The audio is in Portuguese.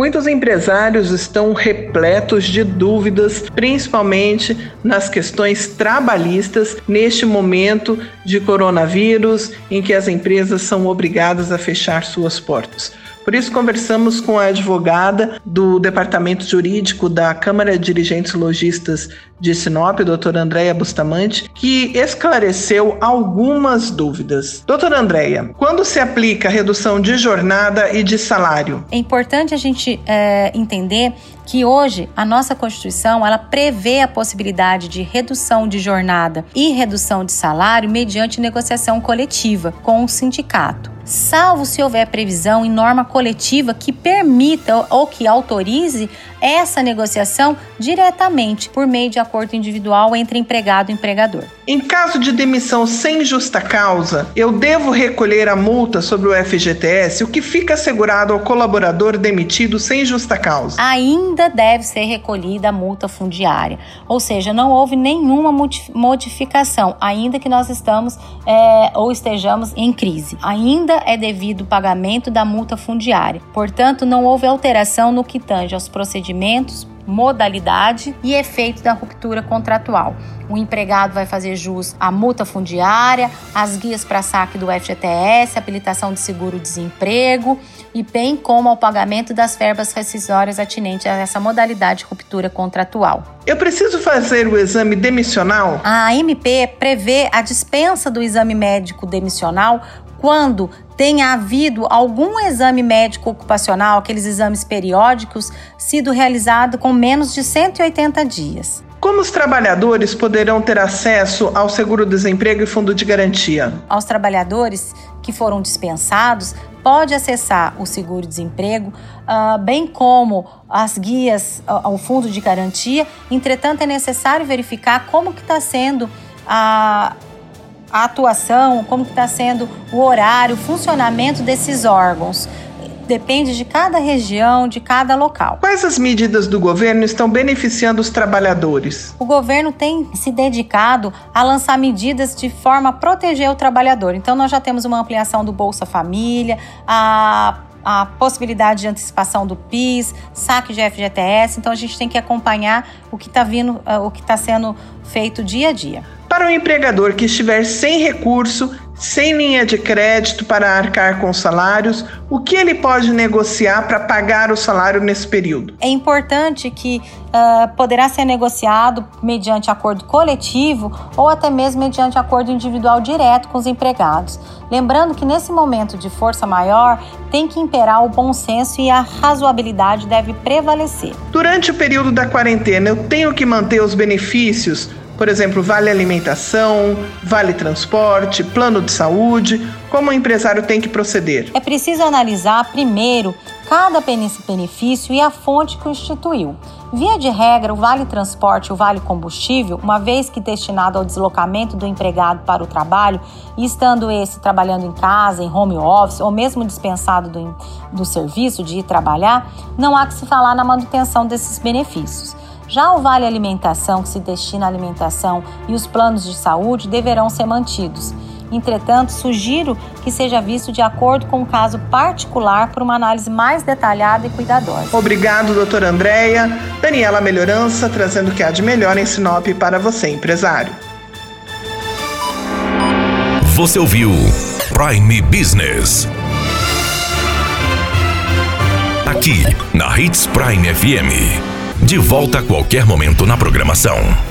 Muitos empresários estão repletos de dúvidas, principalmente nas questões trabalhistas, neste momento de coronavírus, em que as empresas são obrigadas a fechar suas portas. Por isso, conversamos com a advogada do Departamento Jurídico da Câmara de Dirigentes Logistas de Sinop, doutora Andréia Bustamante, que esclareceu algumas dúvidas. Doutora Andréia, quando se aplica a redução de jornada e de salário? É importante a gente é, entender que hoje a nossa Constituição ela prevê a possibilidade de redução de jornada e redução de salário mediante negociação coletiva com o sindicato salvo se houver previsão em norma coletiva que permita ou que autorize essa negociação diretamente por meio de acordo individual entre empregado e empregador. Em caso de demissão sem justa causa, eu devo recolher a multa sobre o FGTS, o que fica assegurado ao colaborador demitido sem justa causa? Ainda deve ser recolhida a multa fundiária, ou seja, não houve nenhuma modificação, ainda que nós estamos é, ou estejamos em crise. Ainda é devido o pagamento da multa fundiária. Portanto, não houve alteração no que tange aos procedimentos, modalidade e efeito da ruptura contratual. O empregado vai fazer jus à multa fundiária, às guias para saque do FGTS, habilitação de seguro-desemprego e bem como ao pagamento das verbas rescisórias atinentes a essa modalidade de ruptura contratual. Eu preciso fazer o exame demissional? A MP prevê a dispensa do exame médico demissional quando tenha havido algum exame médico ocupacional, aqueles exames periódicos, sido realizado com menos de 180 dias. Como os trabalhadores poderão ter acesso ao seguro-desemprego e fundo de garantia? Aos trabalhadores que foram dispensados, pode acessar o seguro-desemprego, uh, bem como as guias uh, ao fundo de garantia. Entretanto, é necessário verificar como que está sendo a a atuação, como está sendo o horário, o funcionamento desses órgãos. Depende de cada região, de cada local. Quais as medidas do governo estão beneficiando os trabalhadores? O governo tem se dedicado a lançar medidas de forma a proteger o trabalhador. Então, nós já temos uma ampliação do Bolsa Família, a a possibilidade de antecipação do PIS, saque de FGTS. Então a gente tem que acompanhar o que está vindo, o que está sendo feito dia a dia. Para o empregador que estiver sem recurso, sem linha de crédito para arcar com salários, o que ele pode negociar para pagar o salário nesse período? É importante que uh, poderá ser negociado mediante acordo coletivo ou até mesmo mediante acordo individual direto com os empregados. Lembrando que nesse momento de força maior tem que imperar o bom senso e a razoabilidade deve prevalecer. Durante o período da quarentena, eu tenho que manter os benefícios por exemplo, vale alimentação, vale transporte, plano de saúde, como o empresário tem que proceder? É preciso analisar primeiro cada benefício e a fonte que o instituiu. Via de regra, o vale transporte e o vale combustível, uma vez que destinado ao deslocamento do empregado para o trabalho, e estando esse trabalhando em casa, em home office ou mesmo dispensado do, do serviço de ir trabalhar, não há que se falar na manutenção desses benefícios. Já o Vale Alimentação, que se destina à alimentação, e os planos de saúde deverão ser mantidos. Entretanto, sugiro que seja visto de acordo com o caso particular por uma análise mais detalhada e cuidadosa. Obrigado, doutora Andréia. Daniela Melhorança, trazendo o que há de melhor em Sinop para você, empresário. Você ouviu Prime Business. Aqui, na Hits Prime FM. De volta a qualquer momento na programação.